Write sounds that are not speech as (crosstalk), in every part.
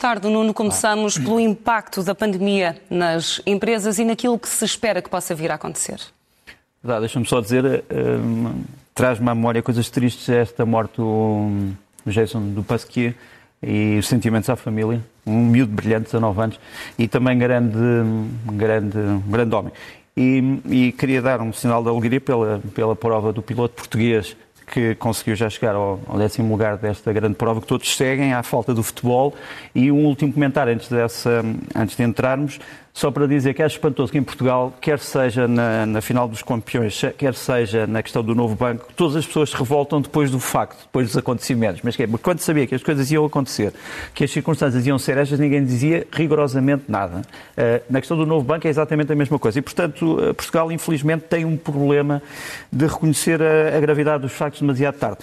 Boa tarde, Nuno. Começamos pelo impacto da pandemia nas empresas e naquilo que se espera que possa vir a acontecer. Deixa-me só dizer, uh, traz-me à memória coisas tristes esta morte do Jason do Pasquier e os sentimentos à família. Um miúdo brilhante, 19 anos, e também grande, grande, grande homem. E, e, queria dar um sinal de alegria pela, pela prova do piloto português que conseguiu já chegar ao, ao, décimo lugar desta grande prova, que todos seguem à falta do futebol. E um último comentário antes, dessa, antes de entrarmos. Só para dizer que é espantoso que em Portugal, quer seja na, na, final dos campeões, quer seja na questão do novo banco, todas as pessoas se revoltam depois do facto, depois dos acontecimentos. Mas é, quando sabia que as coisas iam acontecer, que as circunstâncias iam ser estas, ninguém dizia rigorosamente nada. Uh, na questão do novo banco é exatamente a mesma coisa. E, portanto, uh, Portugal, infelizmente, tem um problema de reconhecer a, a gravidade dos factos demasiado tarde.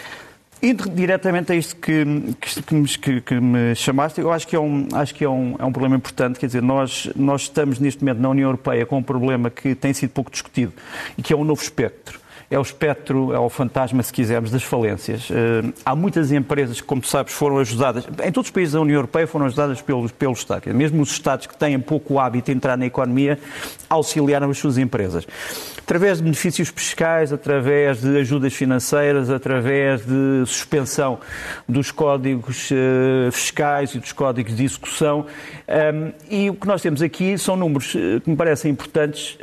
Indo diretamente a isto que, que, que, que, me chamaste, eu acho que, é um, acho que é, um, é um problema importante. Quer dizer, nós, nós estamos neste momento na União Europeia com um problema que tem sido pouco discutido e que é um novo espectro é o espectro, é o fantasma, se quisermos, das falências. Uh, há muitas empresas que, como sabes, foram ajudadas, em todos os países da União Europeia foram ajudadas pelo, pelo Estado. Mesmo os Estados que têm pouco hábito de entrar na economia auxiliaram as suas empresas através de benefícios fiscais, através de ajudas financeiras, através de suspensão dos códigos uh, fiscais e dos códigos de execução. Um, e o que nós temos aqui são números que me parecem importantes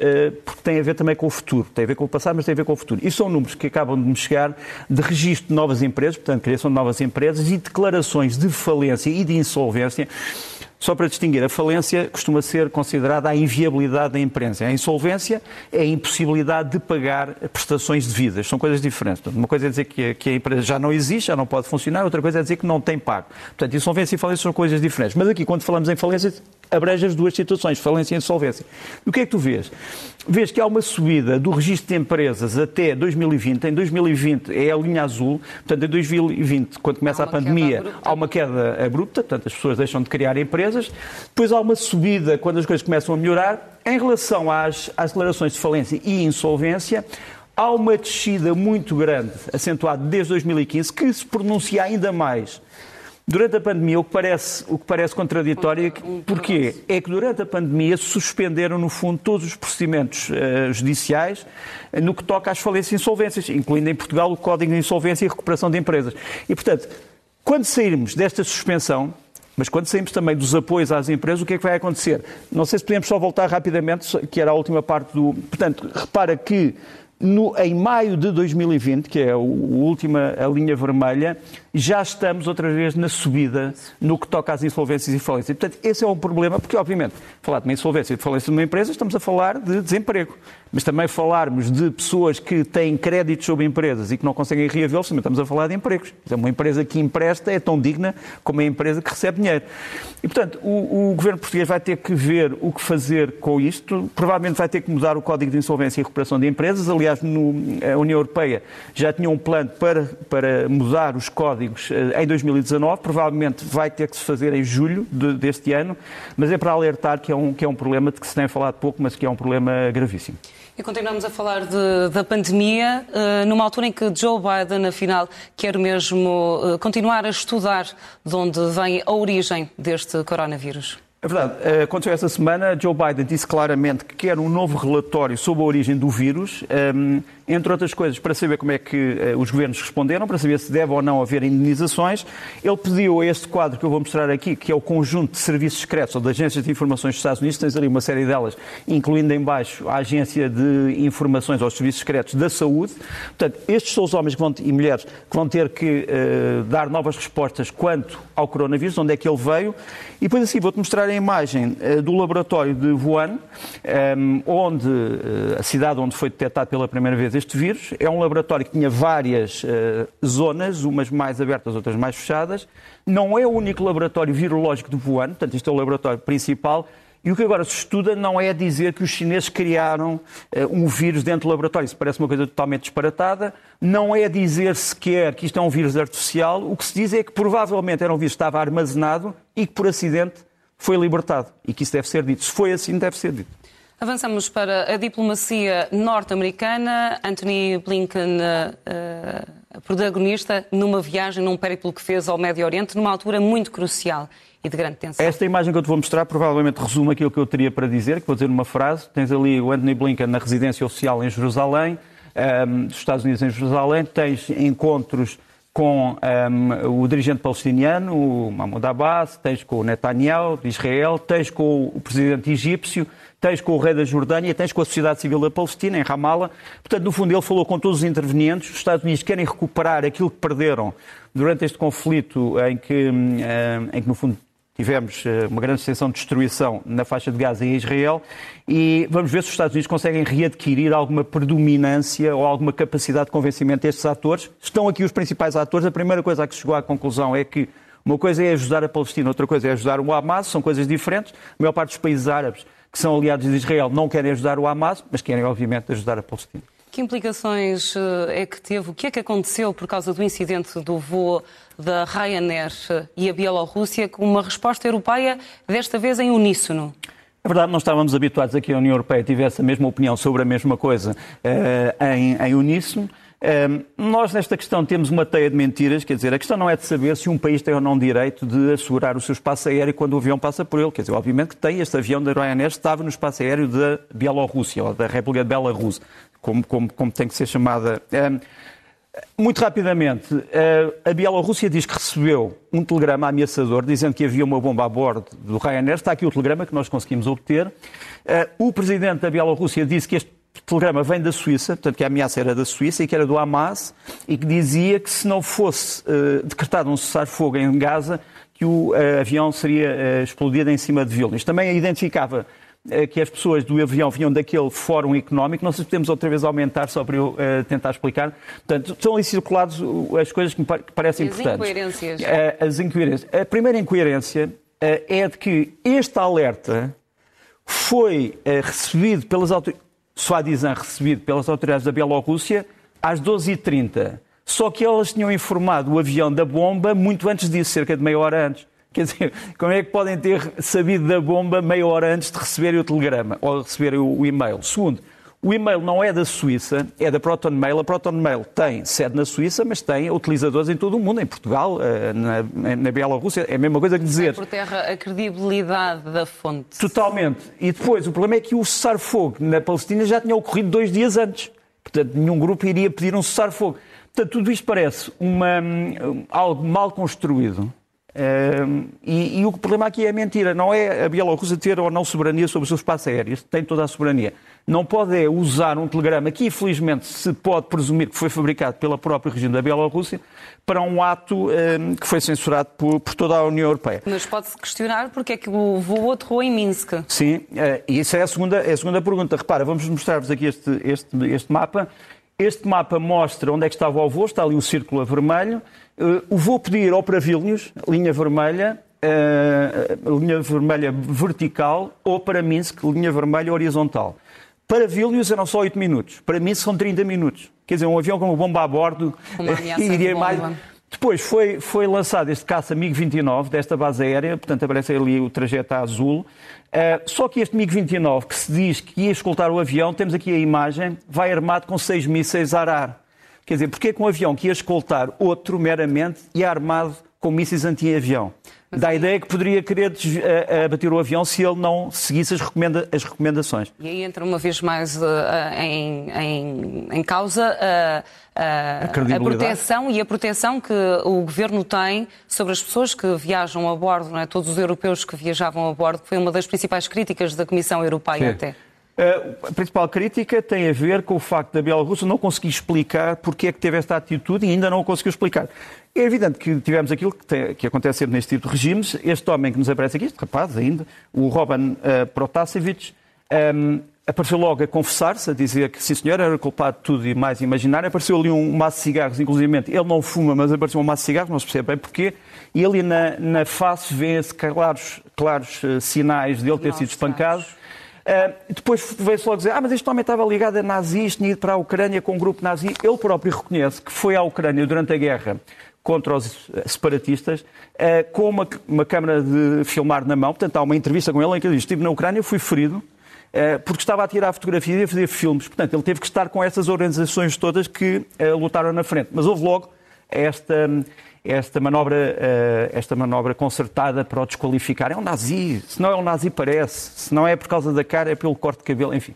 porque têm a ver também com o futuro. Tem a ver com o passado, mas tem a ver com o futuro. E são números que acabam de me chegar de registro de novas empresas, portanto, criação de novas empresas e declarações de falência e de insolvência só para distinguir, a falência costuma ser considerada a inviabilidade da empresa. A insolvência é a impossibilidade de pagar prestações devidas. São coisas diferentes. Uma coisa é dizer que a, empresa já não existe, já não pode funcionar, outra coisa é dizer que não tem pago. Portanto, insolvência e falência são coisas diferentes. Mas aqui, quando falamos em falência, abrange as duas situações, falência e insolvência. E o que é que tu vês? Vês que há uma subida do registro de empresas até 2020. Em 2020 é a linha azul, portanto, em 2020, quando começa a pandemia, há uma queda abrupta, portanto, as pessoas deixam de criar empresas. Depois há uma subida quando as coisas começam a melhorar. Em relação às, às declarações de falência e insolvência, há uma descida muito grande, acentuada desde 2015, que se pronuncia ainda mais Durante a pandemia, o que parece, o que parece contraditório, é porquê? É que durante a pandemia suspenderam, no fundo, todos os procedimentos uh, judiciais uh, no que toca às falências e insolvências, incluindo em Portugal o Código de Insolvência e Recuperação de Empresas. E, portanto, quando sairmos desta suspensão, mas quando saímos também dos apoios às empresas, o que é que vai acontecer? Não sei se podemos só voltar rapidamente, que era a última parte do. Portanto, repara que no, em maio de 2020, que é a última a linha vermelha, já estamos outra vez na subida no que toca às insolvências e falências. Portanto, esse é um problema, porque, obviamente, falar de uma insolvência e de falência de uma empresa, estamos a falar de desemprego. Mas também falarmos de pessoas que têm créditos sobre empresas e que não conseguem reavê-los, também estamos a falar de empregos. Uma empresa que empresta é tão digna como a empresa que recebe dinheiro. E, portanto, o, o governo português vai ter que ver o que fazer com isto. Provavelmente vai ter que mudar o Código de Insolvência e Recuperação de Empresas. Aliás, no, a União Europeia já tinha um plano para, para mudar os códigos eh, em 2019. Provavelmente vai ter que se fazer em julho de, deste ano. Mas é para alertar que é, um, que é um problema de que se tem falado pouco, mas que é um problema gravíssimo. E continuamos a falar de, da pandemia, uh, numa altura em que Joe Biden, afinal, quer mesmo uh, continuar a estudar de onde vem a origem deste coronavírus. É verdade. Eh, aconteceu esta semana, Joe Biden disse claramente que quer um novo relatório sobre a origem do vírus. Ehm, entre outras coisas, para saber como é que uh, os governos responderam, para saber se deve ou não haver indenizações. Ele pediu a este quadro que eu vou mostrar aqui, que é o conjunto de serviços secretos ou de agências de informações dos Estados Unidos, tens ali uma série delas, incluindo em baixo a agência de informações aos serviços secretos da saúde. Portanto, estes são os homens vão, e mulheres que vão ter que uh, dar novas respostas quanto ao coronavírus, onde é que ele veio. E depois assim, vou-te mostrar a imagem uh, do laboratório de Wuhan, um, onde, a cidade onde foi detectado pela primeira vez este vírus. É um laboratório que tinha várias uh, zonas, umas mais abertas, outras mais fechadas. Não é o único laboratório virológico de Wuhan, portanto, este é o laboratório principal. E o que agora se estuda não é dizer que os chineses criaram uh, um vírus dentro do laboratório. Isso parece uma coisa totalmente disparatada. Não é dizer sequer que isto é um vírus artificial. O que se diz é que provavelmente era um vírus que estava armazenado e que por acidente foi libertado. E que isso deve ser dito. Se foi assim, deve ser dito. Avançamos para a diplomacia norte-americana. Anthony Blinken, uh, protagonista numa viagem, num périplo que fez ao Médio Oriente, numa altura muito crucial. e de grande tensão. Esta imagem que eu te vou mostrar provavelmente resume aquilo que eu teria para dizer, que vou dizer numa frase. Tens ali o Anthony Blinken na residência oficial em Jerusalém, um, ehm, dos Estados Unidos em Jerusalém, tens encontros com um, ehm, o dirigente palestiniano, o Mahmoud Abbas, tens com o Netanyahu, de Israel, tens com o presidente egípcio, tens com o rei da Jordânia, tens com a sociedade civil da Palestina, em Ramallah. Portanto, no fundo, ele falou com todos os intervenientes. Os Estados Unidos querem recuperar aquilo que perderam durante este conflito em que, ehm, em que no fundo, Tivemos eh, uma grande extensão de destruição na faixa de Gaza em Israel e vamos ver se os Estados Unidos conseguem readquirir alguma predominância ou alguma capacidade de convencimento destes atores. Estão aqui os principais atores. A primeira coisa a que se chegou à conclusão é que uma coisa é ajudar a Palestina, outra coisa é ajudar o Hamas, são coisas diferentes. A maior parte dos países árabes que são aliados de Israel não querem ajudar o Hamas, mas querem, obviamente, ajudar a Palestina. Que implicações eh, é que teve? O que é que aconteceu por causa do incidente do voo da Ryanair e a Bielorrússia com uma resposta europeia, desta vez em uníssono? É verdade, não estávamos habituados a que a União Europeia tivesse a mesma opinião sobre a mesma coisa uh, em, em uníssono. Nós, nesta questão, temos uma teia de mentiras, quer dizer, a questão não é de saber se um país tem ou não direito de assegurar o seu espaço aéreo quando o avião passa por ele. Quer dizer, obviamente que tem, este avião da Ryanair estava no espaço aéreo da Bielorrússia, ou da República de Belarus como, como, como tem que ser chamada. Muito rapidamente, a Bielorrússia diz que recebeu um telegrama ameaçador dizendo que havia uma bomba a bordo do Ryanair. Está aqui o telegrama que nós conseguimos obter. O presidente da Bielorrússia disse que este telegrama vem da Suíça, portanto que a ameaça era da Suíça e que era do Hamas e que dizia que se não fosse decretado um cessar-fogo em Gaza, que o avião seria explodido em cima de Vilnius. Também identificava que as pessoas do avião vinham daquele fórum económico. Não sei se podemos outra vez aumentar só para eu uh, tentar explicar. Portanto, estão ali circuladas as coisas que me parecem as importantes. Incoerências. Uh, as incoerências. A primeira incoerência uh, é de que este alerta foi recebido pelas autoridades, Suadizan recebido pelas autoridades da Bielorrússia às 12h30. Só que elas tinham informado o avião da bomba muito antes disso, cerca de meia hora antes. Quer dizer, como é que podem ter sabido da bomba meia hora antes de receberem o telegrama ou receberem o e-mail? Segundo, o e-mail não é da Suíça, é da Proton Mail. A Proton Mail tem sede na Suíça, mas tem utilizadores em todo o mundo, em Portugal, eh, na, na Bielorrússia. É a mesma coisa que dizer. É por terra a credibilidade da fonte. Totalmente. E depois, o problema é que o cessar-fogo na Palestina já tinha ocorrido dois dias antes. Portanto, nenhum grupo iria pedir um cessar-fogo. Portanto, tudo isto parece uma, algo mal construído e, e, o problema aqui é a mentira. Não é a Bielorrússia ter ou não soberania sobre o seu espaço aéreo. Tem toda a soberania. Não pode é usar um telegrama que, infelizmente, se pode presumir que foi fabricado pela própria regime da Bielorrússia para um ato um, que foi censurado por, por, toda a União Europeia. Mas pode-se questionar porque é que o voo aterrou em Minsk. Sim, uh, e isso é a segunda, é a segunda pergunta. Repara, vamos mostrar-vos aqui este, este, este mapa. Este mapa mostra onde é que estava o voo, está ali um círculo a vermelho. O voo podia ir ou para Vilnius, linha vermelha, uh, linha vermelha vertical, ou para Minsk, linha vermelha horizontal. Para Vilnius eram só 8 minutos, para Minsk são 30 minutos. Quer dizer, um avião com uma bomba a bordo (laughs) iria mais. Depois foi, foi lançado este caça MiG-29 desta base aérea, portanto aparece ali o trajeto azul. Uh, só que este MiG-29, que se diz que ia escoltar o avião, temos aqui a imagem, vai armado com seis mísseis ARAR. Quer dizer, porque é que um avião que ia escoltar outro meramente ia armado com mísseis anti-avião? Dá a ideia que poderia querer abater o avião se ele não seguisse as, recomenda as recomendações. E aí entra uma vez mais uh, em, em, em, causa uh, uh, a, proteção e a proteção que o governo tem sobre as pessoas que viajam a bordo, não é? todos os europeus que viajavam a bordo, que foi uma das principais críticas da Comissão Europeia Sim. até. A principal crítica tem a ver com o facto da Bielorrússia não conseguir explicar porque é que teve esta atitude e ainda não o conseguiu explicar. É evidente que tivemos aquilo que, tem, que acontece sempre neste tipo de regimes. Este homem que nos aparece aqui, este rapaz ainda, o Roban uh, Protasevich, um, ehm, apareceu logo a confessar-se, a dizer que sim senhor, era culpado de tudo e mais imaginar. Apareceu ali um maço de cigarros, inclusive ele não fuma, mas apareceu um maço de cigarros, não se percebe bem porquê. E ali na, na face vê-se claros, claros uh, sinais de ele ter sido espancado. Uh, depois veio-se logo dizer, ah, mas este homem estava ligado a nazis, tinha ido para a Ucrânia com um grupo nazi. Ele próprio reconhece que foi à Ucrânia durante a guerra contra os separatistas, uh, com uma, uma câmara de filmar na mão. Portanto, há uma entrevista com ele em que ele diz, estive na Ucrânia, fui ferido, uh, porque estava a tirar fotografias e a fazer filmes. Portanto, ele teve que estar com essas organizações todas que lutaram na frente. Mas houve logo esta esta manobra, uh, esta manobra concertada para o desqualificar. É um nazi, se não é um nazi parece, se não é por causa da cara é pelo corte de cabelo, enfim.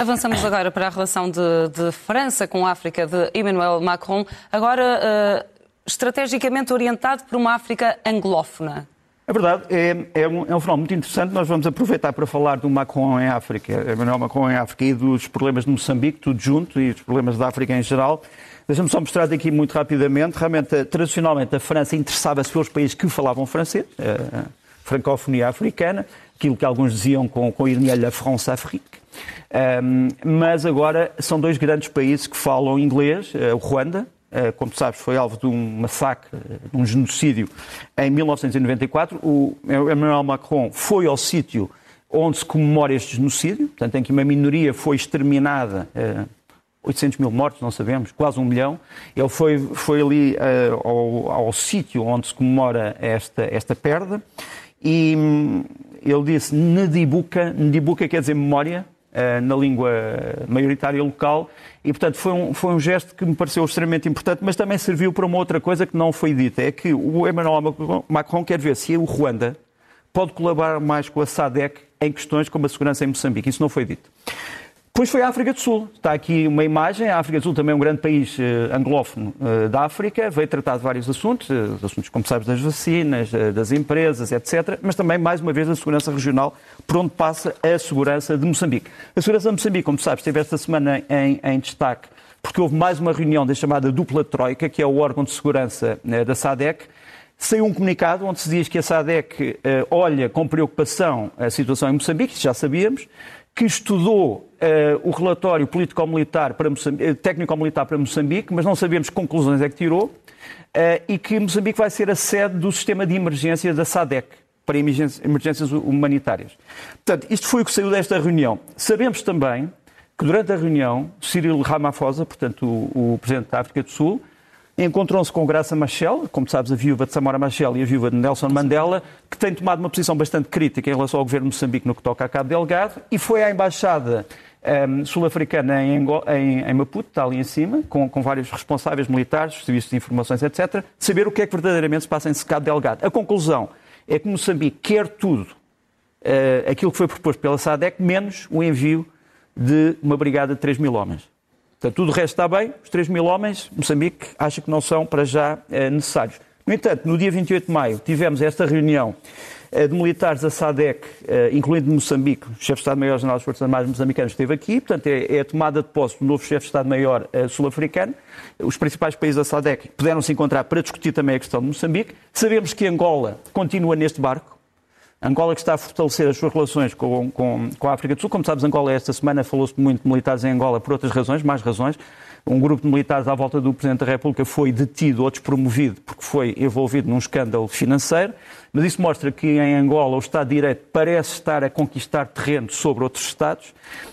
Avançamos agora para a relação de, de França com a África de Emmanuel Macron, agora uh, estrategicamente orientado por uma África anglófona. É verdade, é, é, um, é um fenómeno muito interessante. Nós vamos aproveitar para falar do Macron em África, Emmanuel Macron em África e dos problemas de Moçambique, tudo junto, e dos problemas da África em geral. Deixa-me só mostrar aqui muito rapidamente. Realmente, tradicionalmente, a França interessava-se pelos países que falavam francês, a francofonia africana, aquilo que alguns diziam com, com ironia, la France-Afrique. Um, mas agora são dois grandes países que falam inglês, o Ruanda, como sabes, foi alvo de um massacre, de um genocídio em 1994. O Emmanuel Macron foi ao sítio onde se comemora este genocídio, portanto, em que uma minoria foi exterminada 800 mil mortos, não sabemos, quase um milhão. Ele foi, foi ali uh, ao, ao sítio onde se comemora esta, esta perda e hum, ele disse Nedibuca, Nedibuca quer dizer memória, na língua maioritária local, e portanto foi um, foi um gesto que me pareceu extremamente importante, mas também serviu para uma outra coisa que não foi dita, é que o Emmanuel Macron quer ver se o Ruanda pode colaborar mais com a SADEC em questões como a segurança em Moçambique. Isso não foi dito. Depois foi a África do Sul. Está aqui uma imagem. A África do Sul também é um grande país uh, anglófono uh, da África. Veio tratar de vários assuntos, uh, assuntos, como sabes, das vacinas, das empresas, etc. Mas também, mais uma vez, a segurança regional, por onde passa a segurança de Moçambique. A segurança de Moçambique, como sabes, esteve esta semana em, em destaque porque houve mais uma reunião da chamada dupla troika, que é o órgão de segurança da SADEC, Saiu um comunicado onde se diz que a SADEC olha com preocupação a situação em Moçambique, já sabíamos, que estudou uh, o relatório político-militar para eh, técnico-militar para Moçambique, mas não sabemos que conclusões é que tirou, uh, e que Moçambique vai ser a sede do sistema de emergência da SADEC para emergências humanitárias. Portanto, isto foi o que saiu desta reunião. Sabemos também que durante a reunião, Cyril Ramaphosa, portanto o, o Presidente da África do Sul, Encontram-se com Graça Machel, como sabes, a viúva de Samora Machel e a viúva de Nelson Mandela, que tem tomado uma posição bastante crítica em relação ao governo de Moçambique no que toca a Cabo Delgado, e foi à Embaixada um, ehm, sul-africana em, em, em, Maputo, está ali em cima, com, com vários responsáveis militares, serviços de informações, etc., saber o que é que verdadeiramente se passa em Cabo Delgado. A conclusão é que Moçambique quer tudo uh, aquilo que foi proposto pela SADEC, menos o envio de uma brigada de 3 mil homens. Portanto, tudo o resto está bem, os 3 mil homens, Moçambique acha que não são para já eh, necessários. No entanto, no dia 28 de maio tivemos esta reunião eh, de militares da SADEC, eh, incluindo Moçambique, o chefe de Estado-Maior-General das Forças Armadas moçambicanas esteve aqui, portanto é, é a tomada de posse do novo chefe de Estado-Maior sul-africano. Os principais países da SADEC puderam se encontrar para discutir também a questão de Moçambique. Sabemos que Angola continua neste barco, Angola que está a fortalecer as suas relações com, com, com a África do Sul. Como sabes, Angola esta semana falou-se muito de militares em Angola por outras razões, mais razões. Um grupo de militares à volta do Presidente da República foi detido ou despromovido porque foi envolvido num escândalo financeiro, mas isso mostra que em Angola o Estado de Direito parece estar a conquistar terreno sobre outros Estados.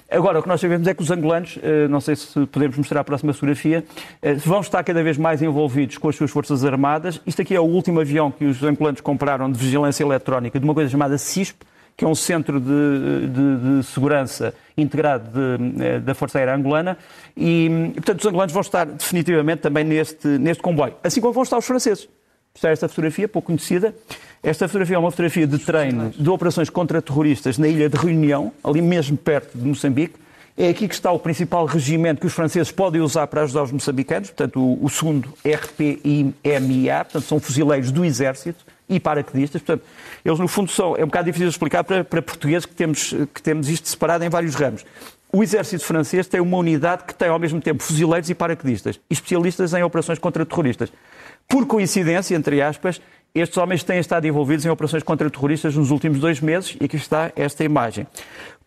Agora, o que nós sabemos é que os angolanos, eh, não sei se podemos mostrar a próxima fotografia, eh, vão estar cada vez mais envolvidos com as suas Forças Armadas. Isto aqui é o último avião que os angolanos compraram de vigilância eletrónica de uma coisa chamada CISP, que é um centro de, de, de segurança integrado de, eh, da Força Aérea Angolana, e, portanto, os angolanos vão estar definitivamente também neste, neste comboio, assim como vão estar os franceses. Está esta fotografia, pouco conhecida. Esta fotografia é uma fotografia de treino de operações contra terroristas na ilha de Reunião, ali mesmo perto de Moçambique. É aqui que está o principal regimento que os franceses podem usar para ajudar os moçambicanos, portanto, o, o segundo RPIMA, portanto, são fuzileiros do Exército e paraquedistas. Portanto, eles, no fundo, são. É um bocado difícil explicar para, para portugueses que temos, que temos isto separado em vários ramos. O exército francês tem uma unidade que tem ao mesmo tempo fuzileiros e paraquedistas, especialistas em operações contra terroristas. Por coincidência, entre aspas, estes homens têm estado envolvidos em operações contra terroristas nos últimos dois meses e aqui está esta imagem.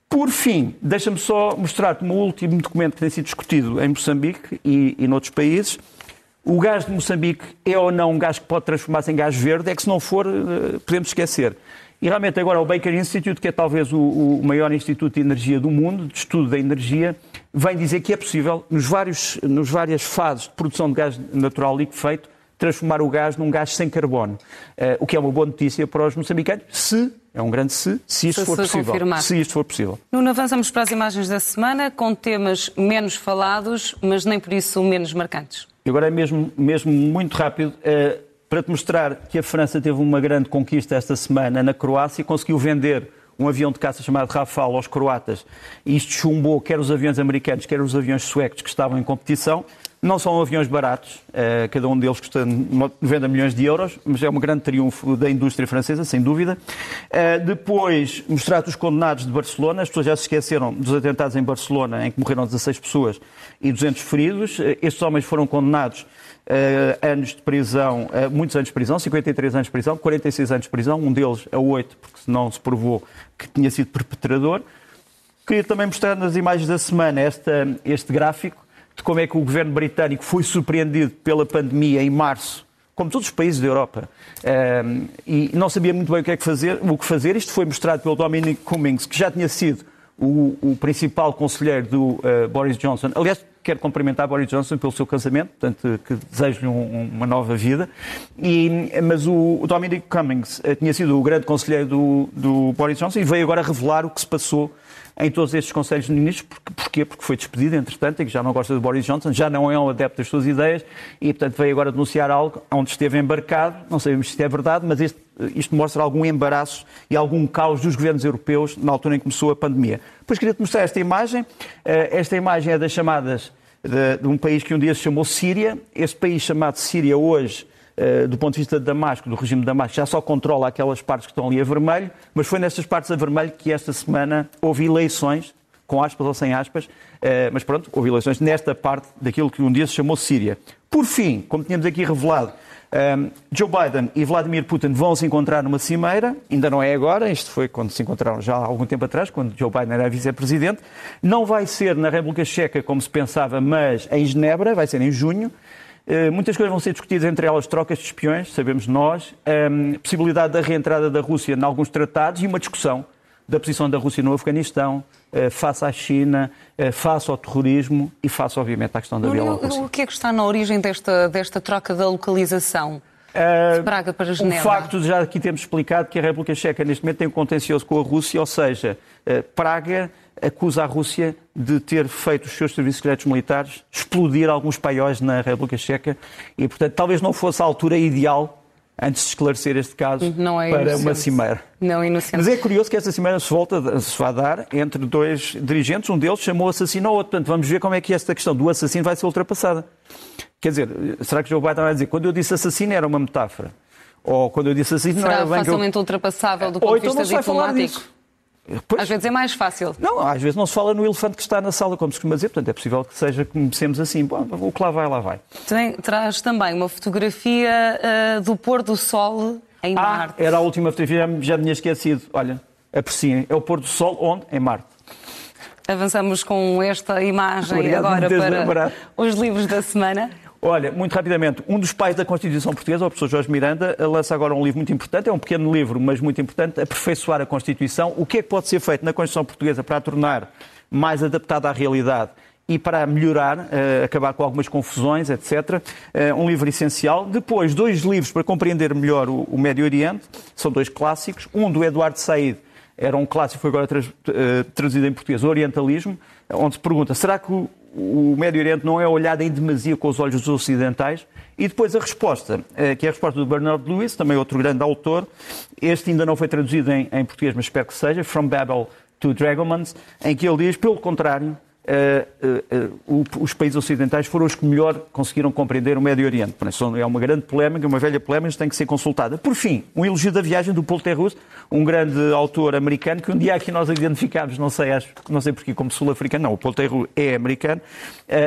Por fim, deixa-me só mostrar-te um último documento que tem sido discutido em Moçambique e, e noutros países, o gás de Moçambique é ou não um gás que pode transformar-se em gás verde? É que se não for, eh, podemos esquecer. E realmente agora o Baker Institute, que é talvez o, maior instituto de energia do mundo, de estudo da energia, vem dizer que é possível, nos, vários, nos várias fases de produção de gás natural liquefeito, transformar o gás num gás sem carbono. Uh, o que é uma boa notícia para os moçambicanos, se, é um grande se, se isto se for se possível. Confirmar. Se isto for possível. Nuno, avançamos para as imagens da semana, com temas menos falados, mas nem por isso menos marcantes. E agora é mesmo, mesmo muito rápido. Uh, para te mostrar que a França teve uma grande conquista esta semana na Croácia e conseguiu vender um avião de caça chamado Rafale aos croatas. E isto chumbou quer os aviões americanos, quer os aviões suecos que estavam em competição. Não são aviões baratos, uh, cada um deles custa 90 milhões de euros, mas é um grande triunfo da indústria francesa, sem dúvida. Uh, depois, mostrar os condenados de Barcelona. As pessoas já se esqueceram dos atentados em Barcelona, em que morreram 16 pessoas e 200 feridos. Uh, estes homens foram condenados a anos de prisão, muitos anos de prisão, 53 anos de prisão, 46 anos de prisão, um deles a 8, porque não se provou que tinha sido perpetrador. Queria também mostrar nas imagens da semana este gráfico de como é que o governo britânico foi surpreendido pela pandemia em março, como todos os países da Europa, ehm, e não sabia muito bem o que, é que fazer, o que fazer. Isto foi mostrado pelo Dominic Cummings, que já tinha sido o, o principal conselheiro do uh, Boris Johnson. Aliás, quero cumprimentar Boris Johnson pelo seu casamento, portanto, que desejo-lhe um, uma nova vida. E, mas o, o Dominic Cummings uh, tinha sido o grande conselheiro do, do Boris Johnson e veio agora revelar o que se passou em todos estes Conselhos de Ministros. Porquê? Porque foi despedido, entretanto, e que já não gosta de Boris Johnson, já não é um adepto das suas ideias e, portanto, veio agora denunciar algo onde esteve embarcado. Não sabemos se isto é verdade, mas isto mostra algum embaraço e algum caos dos governos europeus na altura em que começou a pandemia. Depois queria-te mostrar esta imagem. Eh, esta imagem é das chamadas de, de um país que um dia se chamou Síria. Este país chamado Síria hoje do ponto de vista de Damasco, do regime de Damasco, já só controla aquelas partes que estão ali a vermelho, mas foi nestas partes a vermelho que esta semana houve eleições, com aspas ou sem aspas, eh, mas pronto, houve eleições nesta parte daquilo que um dia se chamou Síria. Por fim, como tínhamos aqui revelado, eh, Joe Biden e Vladimir Putin vão se encontrar numa cimeira, ainda não é agora, isto foi quando se encontraram já há algum tempo atrás, quando Joe Biden era vice-presidente. Não vai ser na República Checa como se pensava, mas em Genebra, vai ser em junho. Eh, muitas coisas vão ser discutidas, entre elas trocas de espiões, sabemos nós, a ehm, possibilidade da reentrada da Rússia em alguns tratados e uma discussão da posição da Rússia no Afeganistão, eh, face à China, eh, face ao terrorismo e face, obviamente, à questão da Bielorrússia. O que é que está na origem desta, desta troca da localização? de Praga para Genebra. O facto de já aqui temos explicado que a República Checa neste momento tem um contencioso com a Rússia, ou seja, Praga acusa a Rússia de ter feito os seus serviços secretos militares explodir alguns paióis na República Checa e, portanto, talvez não fosse a altura ideal antes de esclarecer este caso é para uma cimeira. Não inocente. Mas é curioso que esta cimeira se volta se vai dar entre dois dirigentes, um deles chamou assassino ao outro. Portanto, vamos ver como é que esta questão do assassino vai ser ultrapassada. Quer dizer, será que Joe Biden vai dizer quando eu disse assassino era uma metáfora? Ou quando eu disse assassino Será não era bem facilmente eu... ultrapassável do ponto de então vista diplomático? Pois, às vezes é mais fácil. Não, às vezes não se fala no elefante que está na sala, como se costuma dizer, portanto é possível que seja que comecemos assim. Bom, o que lá vai, lá vai. Tem, traz também uma fotografia uh, do pôr do sol em ah, Marte. Era a última fotografia, já me tinha esquecido. Olha, apreciem, é o pôr do sol onde? Em Marte. Avançamos com esta imagem Obrigado, agora para os livros da semana. Olha, muito rapidamente, um dos pais da Constituição Portuguesa, o professor Jorge Miranda, lança agora um livro muito importante, é um pequeno livro, mas muito importante, Aperfeiçoar a Constituição. O que é que pode ser feito na Constituição Portuguesa para a tornar mais adaptada à realidade e para melhorar, uh, acabar com algumas confusões, etc. Eh, um livro essencial. Depois, dois livros para compreender melhor o, o Médio Oriente, são dois clássicos. Um do Eduardo Said, era um clássico, foi agora uh, traduzido em português, Orientalismo, onde se pergunta, será que o, Médio Oriente não é olhado em demasia com os olhos dos ocidentais. E depois a resposta, eh, que é a resposta do Bernard Lewis, também outro grande autor. Este ainda não foi traduzido em, em português, mas espero que seja, From Babel to Dragomans, em que ele diz, pelo contrário, os países ocidentais foram os que melhor conseguiram compreender o Médio Oriente. É uma grande polémica, uma velha polémica, tem que ser consultada. Por fim, um elogio da viagem do Paul Terrus, um grande autor americano, que um dia aqui nós identificámos, não sei, acho, não sei porquê, como sul-africano, não, o Paul Terrus é americano,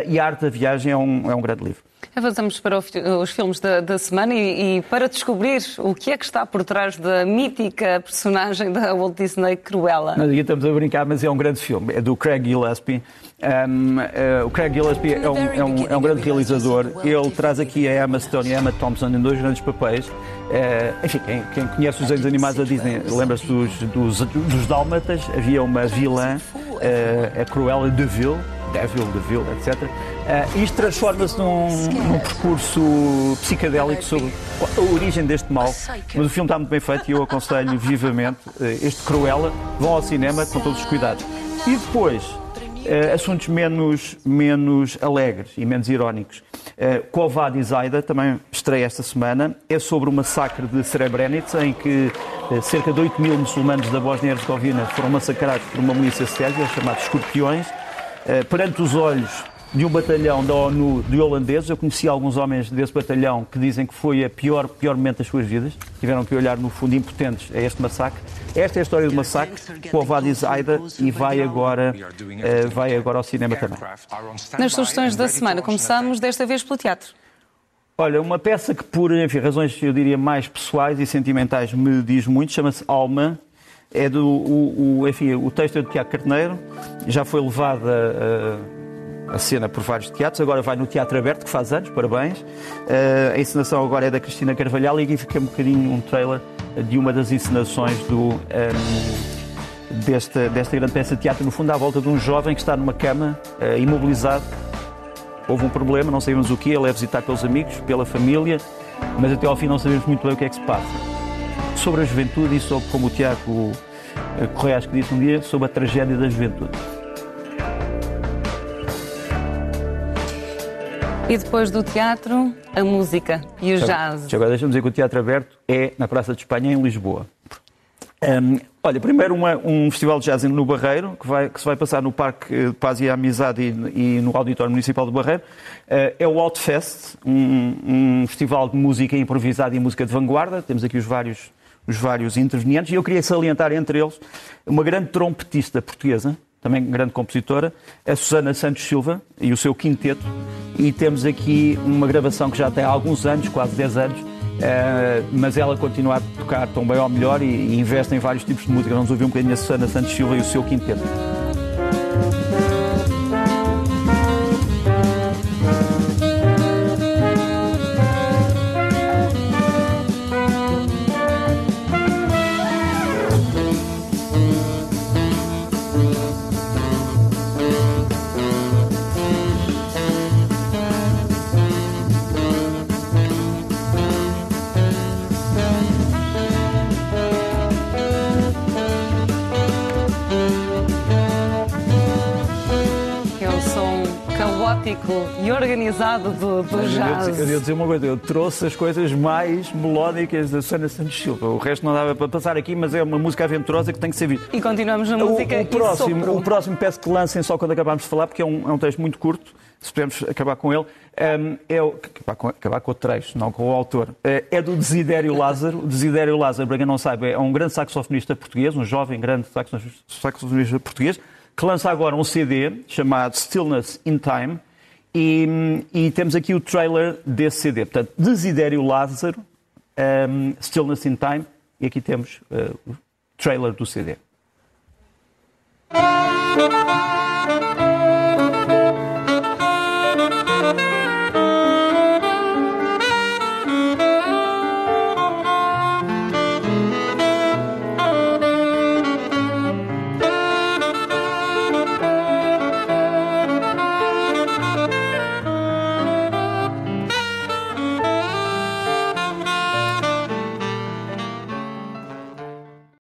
e a arte da viagem é um, é um grande livro. Avançamos para os filmes da, da semana e, e, para descobrir o que é que está por trás da mítica personagem da Walt Disney Cruella. Nós aqui estamos a brincar, mas é um grande filme. É do Craig Gillespie. Um, uh, o Craig Gillespie é um, é, um, é um, grande realizador. Ele traz aqui a Emma Stone e a Emma Thompson em dois grandes papéis. Uh, enfim, quem, quem, conhece os desenhos animados da Disney lembra-se dos, dos, dos Dálmatas. Havia uma vilã, uh, a Cruella de Vil, Devil, Devil, etc. Uh, isto transforma-se num, num, percurso psicadélico sobre a origem deste mal. Mas o filme está muito bem feito e eu aconselho vivamente uh, este Cruella. Vão ao cinema com todos os cuidados. E depois, uh, assuntos menos, menos alegres e menos irónicos. Uh, Kovad Zaida também estreia esta semana. É sobre o massacre de Srebrenica, em que uh, cerca de 8 mil muçulmanos da Bósnia-Herzegovina foram massacrados por uma milícia sérvia, chamados Escorpiões, perante os olhos de um batalhão da ONU de holandeses. Eu conheci alguns homens desse batalhão que dizem que foi a pior, pior momento das suas vidas. Tiveram que olhar, no fundo, impotentes a este massacre. Esta é a história do massacre, com a Vadis Aida, e vai agora, uh, vai agora ao cinema também. Nas sugestões da semana, começamos desta vez pelo teatro. Olha, uma peça que, por enfim, razões, eu diria, mais pessoais e sentimentais, me diz muito, chama-se Alma. É do, o, o, enfim, o texto é do Tiago Carneiro, já foi levada uh, a cena por vários teatros, agora vai no Teatro Aberto, que faz anos, parabéns. Uh, a encenação agora é da Cristina Carvalhal e aqui fica um bocadinho um trailer de uma das encenações do, um, ehm, desta, desta grande peça de teatro, no fundo, à volta de um jovem que está numa cama, uh, imobilizado. Houve um problema, não sabemos o que, ele é visitado pelos amigos, pela família, mas até ao fim não sabemos muito bem o que é que se passa. Sobre a juventude e sobre, como o Tiago eh, Correia que disse um dia, sobre a tragédia da juventude. E depois do teatro, a música e o jazz. Agora deixa-me dizer que o Teatro Aberto é na Praça de Espanha, em Lisboa. Um, olha, primeiro uma, um festival de jazz no Barreiro, que, vai, que, se vai passar no Parque de Paz e Amizade e, e no Auditório Municipal do Barreiro. Uh, é o Outfest, um, um festival de música improvisada e música de vanguarda. Temos aqui os vários, os vários intervenientes e eu queria salientar entre eles uma grande trompetista portuguesa, também grande compositora, a Susana Santos Silva e o seu quinteto. E temos aqui uma gravação que já tem alguns anos, quase 10 anos, Uh, mas ela continua a tocar tão bem ou melhor e, e investe em vários tipos de música. Vamos ouvir um bocadinho a Susana Santos Silva e o seu quinteto. Organizado do, do jazz. Eu queria dizer uma coisa, eu trouxe as coisas mais melódicas da Susana Santos Silva. O resto não dava para passar aqui, mas é uma música aventurosa que tem que ser vista. E continuamos na música o, o próximo, o próximo peço que lancem só quando acabarmos de falar, porque é um, é um texto muito curto, se pudermos acabar com ele. Um, é o, acabar, com, acabar com o trecho, não com o autor. É, é do Desidério Lázaro. O Desidério Lázaro, para quem não sabe, é um grande saxofonista português, um jovem grande saxofonista português, que lança agora um CD chamado Stillness in Time, e, e, temos aqui o trailer desse CD. Portanto, Desidério Lázaro, um, Stillness in Time, e aqui temos uh, o trailer do CD.